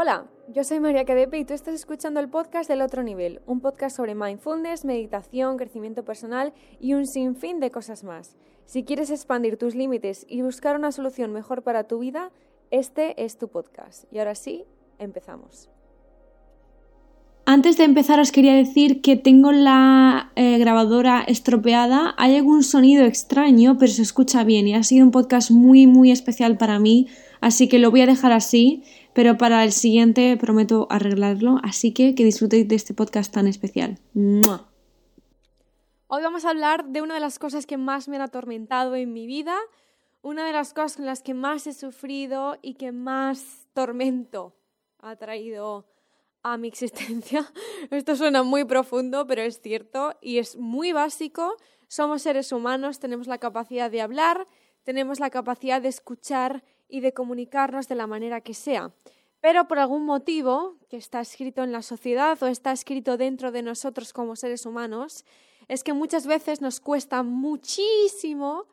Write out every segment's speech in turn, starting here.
Hola, yo soy María Cadepe y tú estás escuchando el podcast del otro nivel, un podcast sobre mindfulness, meditación, crecimiento personal y un sinfín de cosas más. Si quieres expandir tus límites y buscar una solución mejor para tu vida, este es tu podcast. Y ahora sí, empezamos. Antes de empezar os quería decir que tengo la eh, grabadora estropeada. Hay algún sonido extraño, pero se escucha bien y ha sido un podcast muy muy especial para mí, así que lo voy a dejar así pero para el siguiente prometo arreglarlo, así que que disfrutéis de este podcast tan especial. Hoy vamos a hablar de una de las cosas que más me han atormentado en mi vida, una de las cosas con las que más he sufrido y que más tormento ha traído a mi existencia. Esto suena muy profundo, pero es cierto y es muy básico. Somos seres humanos, tenemos la capacidad de hablar, tenemos la capacidad de escuchar y de comunicarnos de la manera que sea. Pero por algún motivo que está escrito en la sociedad o está escrito dentro de nosotros como seres humanos, es que muchas veces nos cuesta muchísimo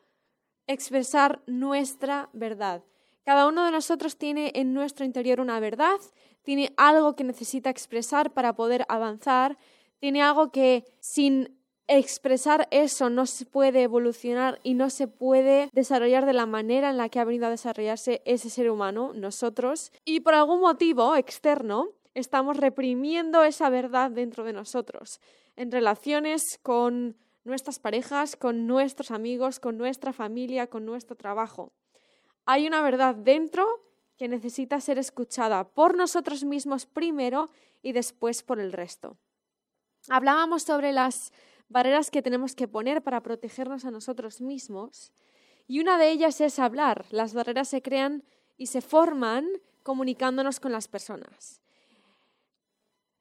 expresar nuestra verdad. Cada uno de nosotros tiene en nuestro interior una verdad, tiene algo que necesita expresar para poder avanzar, tiene algo que sin expresar eso no se puede evolucionar y no se puede desarrollar de la manera en la que ha venido a desarrollarse ese ser humano, nosotros, y por algún motivo externo estamos reprimiendo esa verdad dentro de nosotros, en relaciones con nuestras parejas, con nuestros amigos, con nuestra familia, con nuestro trabajo. Hay una verdad dentro que necesita ser escuchada por nosotros mismos primero y después por el resto. Hablábamos sobre las barreras que tenemos que poner para protegernos a nosotros mismos. Y una de ellas es hablar. Las barreras se crean y se forman comunicándonos con las personas.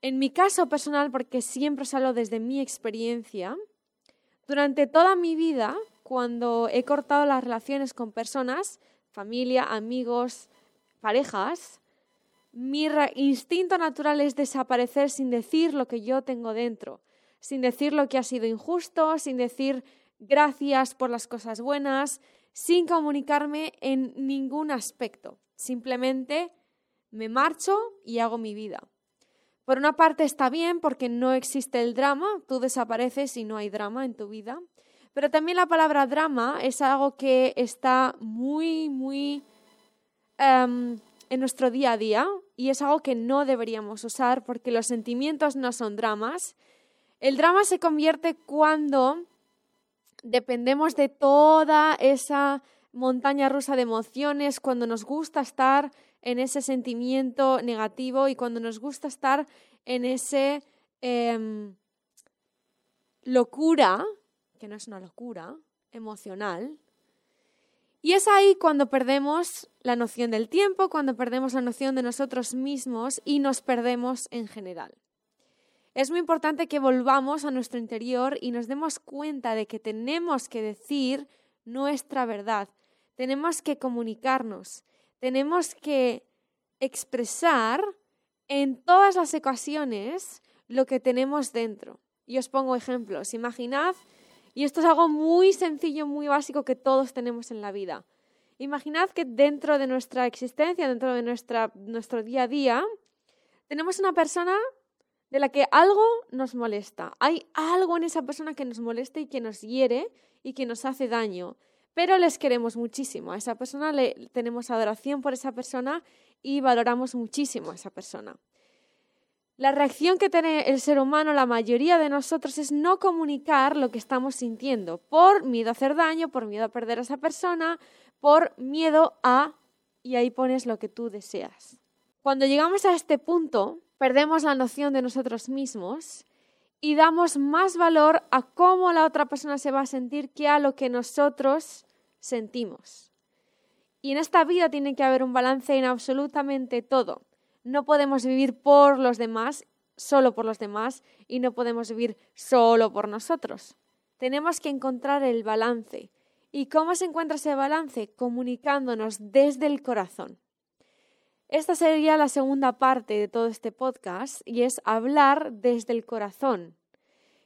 En mi caso personal, porque siempre salgo desde mi experiencia, durante toda mi vida, cuando he cortado las relaciones con personas, familia, amigos, parejas, mi instinto natural es desaparecer sin decir lo que yo tengo dentro sin decir lo que ha sido injusto, sin decir gracias por las cosas buenas, sin comunicarme en ningún aspecto. Simplemente me marcho y hago mi vida. Por una parte está bien porque no existe el drama, tú desapareces y no hay drama en tu vida, pero también la palabra drama es algo que está muy, muy em, en nuestro día a día y es algo que no deberíamos usar porque los sentimientos no son dramas el drama se convierte cuando dependemos de toda esa montaña rusa de emociones, cuando nos gusta estar en ese sentimiento negativo y cuando nos gusta estar en ese em, locura, que no es una locura, emocional. Y es ahí cuando perdemos la noción del tiempo, cuando perdemos la noción de nosotros mismos y nos perdemos en general. Es muy importante que volvamos a nuestro interior y nos demos cuenta de que tenemos que decir nuestra verdad, tenemos que comunicarnos, tenemos que expresar en todas las ocasiones lo que tenemos dentro. Y os pongo ejemplos. Imaginad, y esto es algo muy sencillo, muy básico que todos tenemos en la vida. Imaginad que dentro de nuestra existencia, dentro de nuestra, nuestro día a día, tenemos una persona de la que algo nos molesta. Hay algo en esa persona que nos molesta y que nos hiere y que nos hace daño. Pero les queremos muchísimo. A esa persona le tenemos adoración por esa persona y valoramos muchísimo a esa persona. La reacción que tiene el ser humano, la mayoría de nosotros, es no comunicar lo que estamos sintiendo por miedo a hacer daño, por miedo a perder a esa persona, por miedo a... y ahí pones lo que tú deseas. Cuando llegamos a este punto, perdemos la noción de nosotros mismos y damos más valor a cómo la otra persona se va a sentir que a lo que nosotros sentimos. Y en esta vida tiene que haber un balance en absolutamente todo. No podemos vivir por los demás, solo por los demás, y no podemos vivir solo por nosotros. Tenemos que encontrar el balance. ¿Y cómo se encuentra ese balance? Comunicándonos desde el corazón. Esta sería la segunda parte de todo este podcast y es hablar desde el corazón.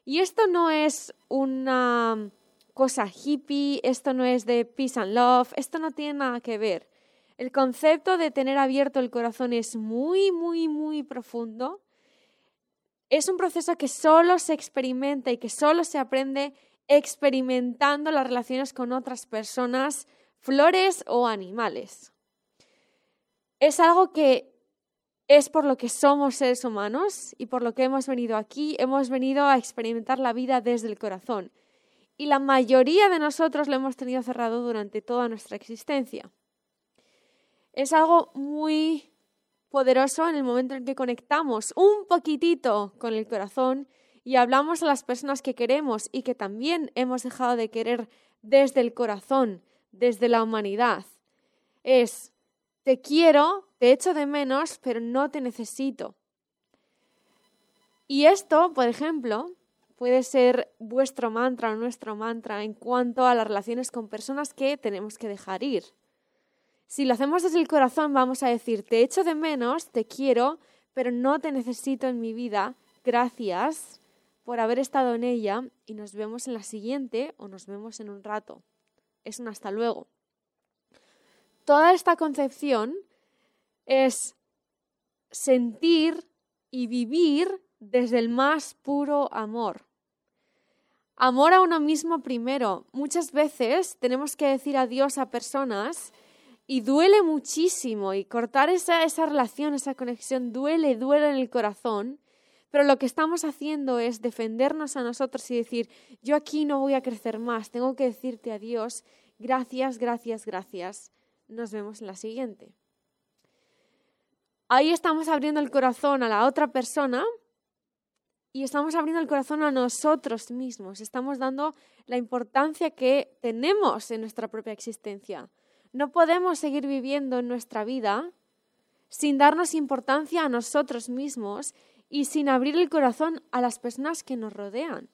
Y esto no es una cosa hippie, esto no es de peace and love, esto no tiene nada que ver. El concepto de tener abierto el corazón es muy, muy, muy profundo. Es un proceso que solo se experimenta y que solo se aprende experimentando las relaciones con otras personas, flores o animales. Es algo que es por lo que somos seres humanos y por lo que hemos venido aquí. Hemos venido a experimentar la vida desde el corazón. Y la mayoría de nosotros lo hemos tenido cerrado durante toda nuestra existencia. Es algo muy poderoso en el momento en que conectamos un poquitito con el corazón y hablamos a las personas que queremos y que también hemos dejado de querer desde el corazón, desde la humanidad. Es, te quiero, te echo de menos, pero no te necesito. Y esto, por ejemplo, puede ser vuestro mantra o nuestro mantra en cuanto a las relaciones con personas que tenemos que dejar ir. Si lo hacemos desde el corazón, vamos a decir, te echo de menos, te quiero, pero no te necesito en mi vida. Gracias por haber estado en ella y nos vemos en la siguiente o nos vemos en un rato. Es un hasta luego. Toda esta concepción es sentir y vivir desde el más puro amor. Amor a uno mismo primero. Muchas veces tenemos que decir adiós a personas y duele muchísimo y cortar esa, esa relación, esa conexión, duele, duele en el corazón. Pero lo que estamos haciendo es defendernos a nosotros y decir, yo aquí no voy a crecer más, tengo que decirte adiós, gracias, gracias, gracias. Nos vemos en la siguiente. Ahí estamos abriendo el corazón a la otra persona y estamos abriendo el corazón a nosotros mismos. Estamos dando la importancia que tenemos en nuestra propia existencia. No podemos seguir viviendo en nuestra vida sin darnos importancia a nosotros mismos y sin abrir el corazón a las personas que nos rodean.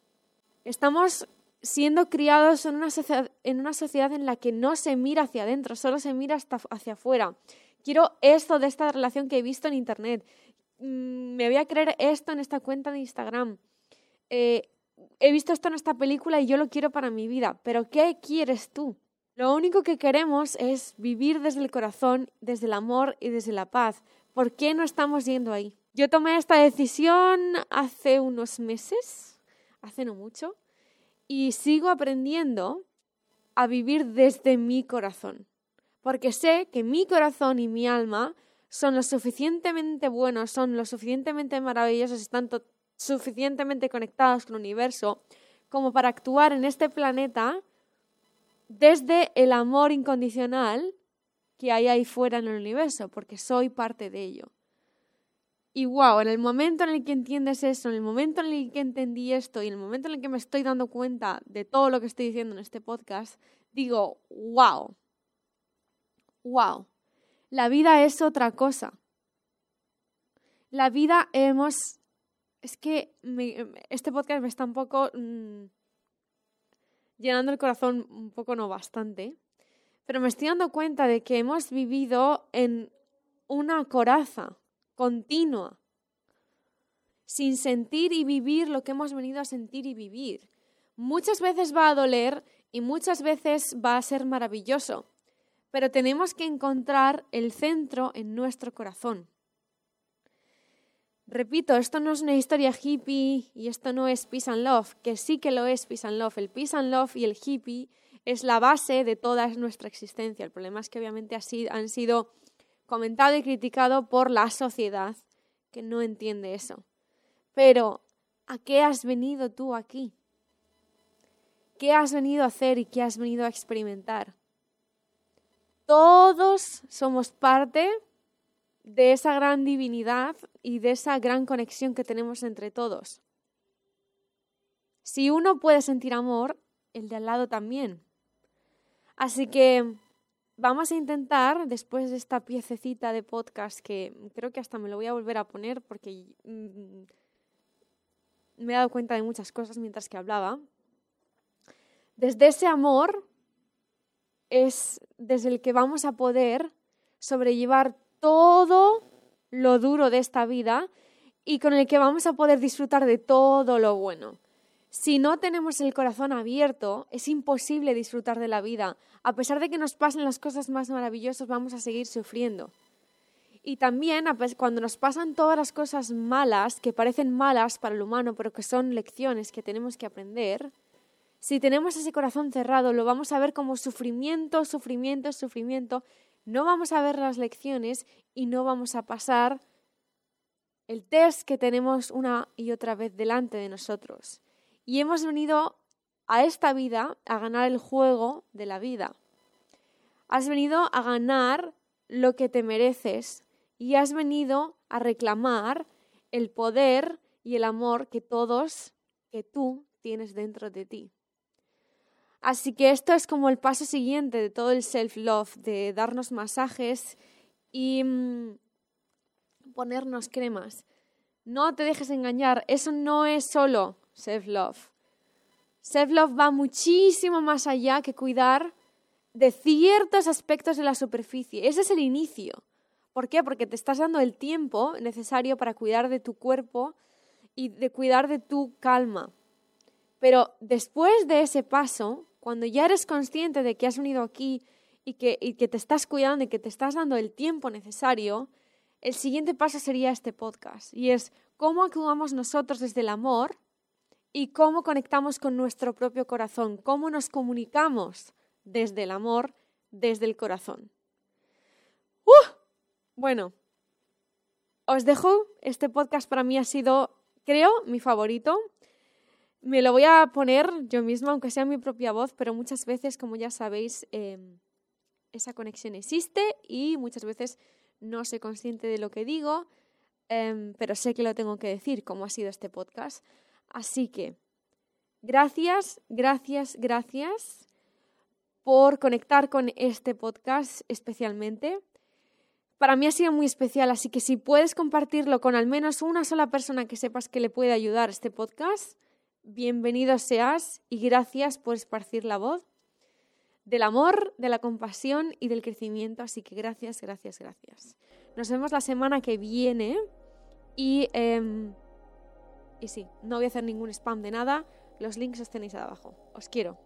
Estamos siendo criados en una, sociedad, en la que no se mira hacia adentro, solo se mira hacia afuera. Quiero esto de esta relación que he visto en Internet. Mm, me voy a creer esto en esta cuenta de Instagram. Eh, he visto esto en esta película y yo lo quiero para mi vida. Pero ¿qué quieres tú? Lo único que queremos es vivir desde el corazón, desde el amor y desde la paz. ¿Por qué no estamos yendo ahí? Yo tomé esta decisión hace unos meses, hace no mucho, y sigo aprendiendo a vivir desde mi corazón. Porque sé que mi corazón y mi alma son lo suficientemente buenos, son lo suficientemente maravillosos, están suficientemente conectados con el universo como para actuar en este planeta desde el amor incondicional que hay ahí fuera en el universo, porque soy parte de ello. Y wow, en el momento en el que entiendes eso, en el momento en el que entendí esto y en el momento en el que me estoy dando cuenta de todo lo que estoy diciendo en este podcast, digo, wow, wow, la vida es otra cosa. La vida hemos... Es que este podcast me está un poco... Mm, llenando el corazón un poco, no bastante, pero me estoy dando cuenta de que hemos vivido en una coraza continua, sin sentir y vivir lo que hemos venido a sentir y vivir. Muchas veces va a doler y muchas veces va a ser maravilloso, pero tenemos que encontrar el centro en nuestro corazón. Repito, esto no es una historia hippie y esto no es peace and love, que sí que lo es peace and love. El peace and love y el hippie es la base de toda nuestra existencia. El problema es que obviamente han sido comentado y criticado por la sociedad que no entiende eso. Pero, ¿a qué has venido tú aquí? ¿Qué has venido a hacer y qué has venido a experimentar? Todos somos parte de esa gran divinidad y de esa gran conexión que tenemos entre todos. Si uno puede sentir amor, el de al lado también. Así que vamos a intentar, después de esta piececita de podcast, que creo que hasta me lo voy a volver a poner porque mm, me he dado cuenta de muchas cosas mientras que hablaba, desde ese amor es desde el que vamos a poder sobrellevar todo lo duro de esta vida y con el que vamos a poder disfrutar de todo lo bueno. Si no tenemos el corazón abierto, es imposible disfrutar de la vida. A pesar de que nos pasen las cosas más maravillosas, vamos a seguir sufriendo. Y también cuando nos pasan todas las cosas malas, que parecen malas para el humano, pero que son lecciones que tenemos que aprender, si tenemos ese corazón cerrado, lo vamos a ver como sufrimiento, sufrimiento, sufrimiento. No vamos a ver las lecciones y no vamos a pasar el test que tenemos una y otra vez delante de nosotros y hemos venido a esta vida a ganar el juego de la vida. Has venido a ganar lo que te mereces y has venido a reclamar el poder y el amor que todos, que tú tienes dentro de ti. Así que esto es como el paso siguiente de todo el self-love, de darnos masajes y mm, ponernos cremas. No te dejes engañar, eso no es solo self-love. Self-love va muchísimo más allá que cuidar de ciertos aspectos de la superficie. Ese es el inicio. ¿Por qué? Porque te estás dando el tiempo necesario para cuidar de tu cuerpo y de cuidar de tu calma. Pero después de ese paso, cuando ya eres consciente de que has venido aquí y que, te estás cuidando y que te estás dando el tiempo necesario, el siguiente paso sería este podcast. Y es cómo actuamos nosotros desde el amor y cómo conectamos con nuestro propio corazón, cómo nos comunicamos desde el amor, desde el corazón. ¡Uh! Bueno, os dejo, este podcast para mí ha sido, creo, mi favorito. Me lo voy a poner yo misma, aunque sea mi propia voz, pero muchas veces, como ya sabéis, em, esa conexión existe y muchas veces no soy consciente de lo que digo, em, pero sé que lo tengo que decir, como ha sido este podcast. Así que, gracias, gracias, gracias por conectar con este podcast especialmente. Para mí ha sido muy especial, así que si puedes compartirlo con al menos una sola persona que sepas que le puede ayudar este podcast, bienvenido seas y gracias por esparcir la voz del amor, de la compasión y del crecimiento. Así que gracias, gracias, gracias. Nos vemos la semana que viene y... Em, y sí, no voy a hacer ningún spam de nada. Los links los tenéis abajo. Os quiero.